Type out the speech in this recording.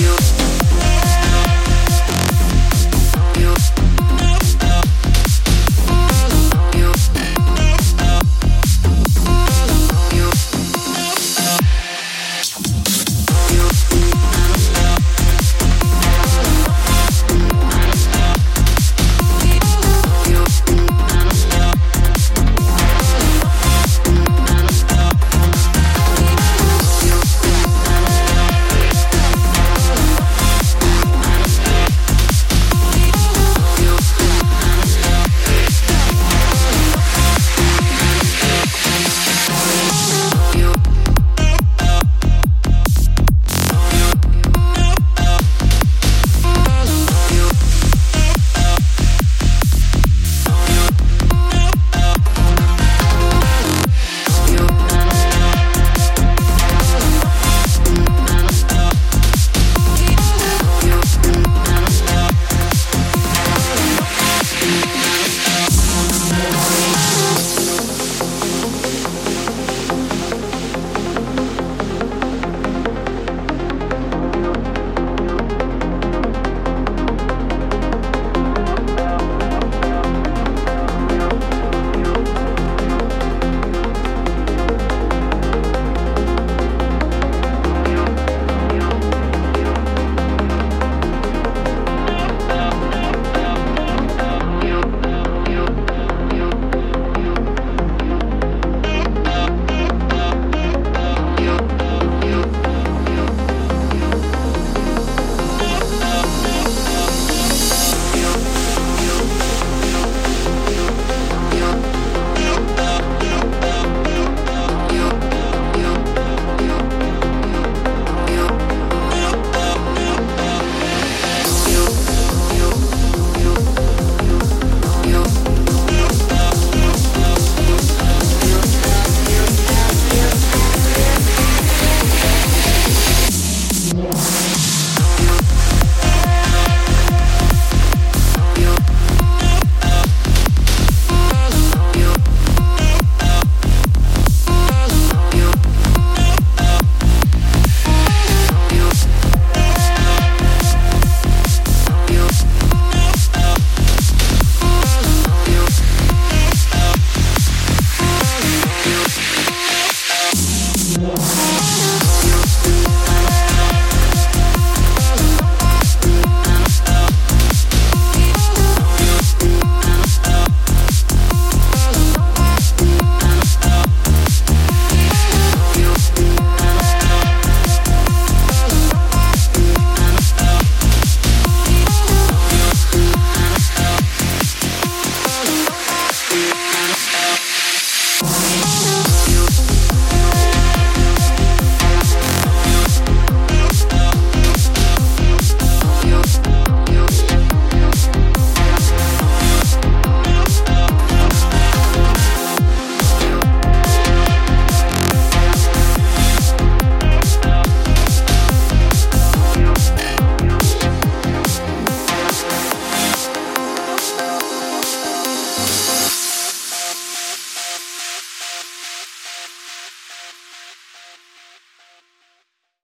you.